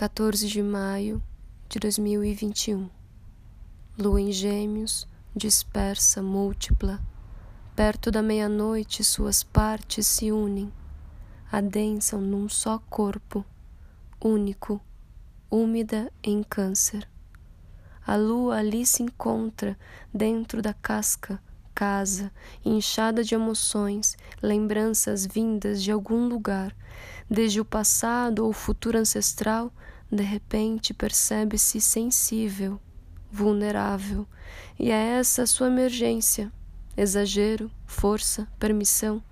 14 de maio de 2021. Lua em Gêmeos, dispersa, múltipla. Perto da meia-noite, suas partes se unem, adensam num só corpo, único, úmida em Câncer. A lua ali se encontra, dentro da casca, casa, inchada de emoções, lembranças vindas de algum lugar, desde o passado ou futuro ancestral, de repente percebe-se sensível, vulnerável, e é essa sua emergência. Exagero, força, permissão,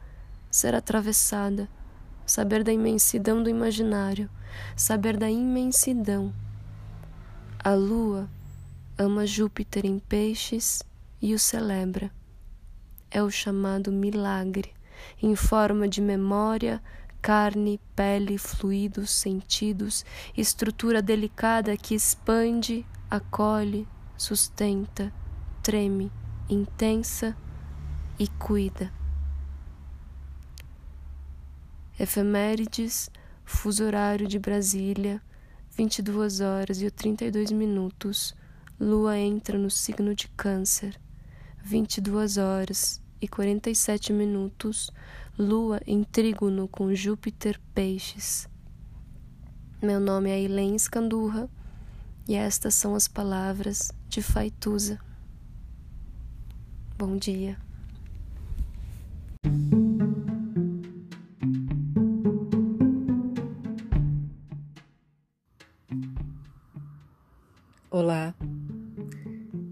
ser atravessada, saber da imensidão do imaginário, saber da imensidão. A lua ama Júpiter em peixes e o celebra. É o chamado milagre, em forma de memória, carne, pele, fluidos, sentidos, estrutura delicada que expande, acolhe, sustenta, treme, intensa e cuida. Efemérides, fuso horário de Brasília, 22 horas e 32 minutos Lua entra no signo de Câncer, 22 horas e 47 minutos. Lua em trígono com Júpiter Peixes. Meu nome é Elaine Escandurra e estas são as palavras de Faituza. Bom dia. Olá,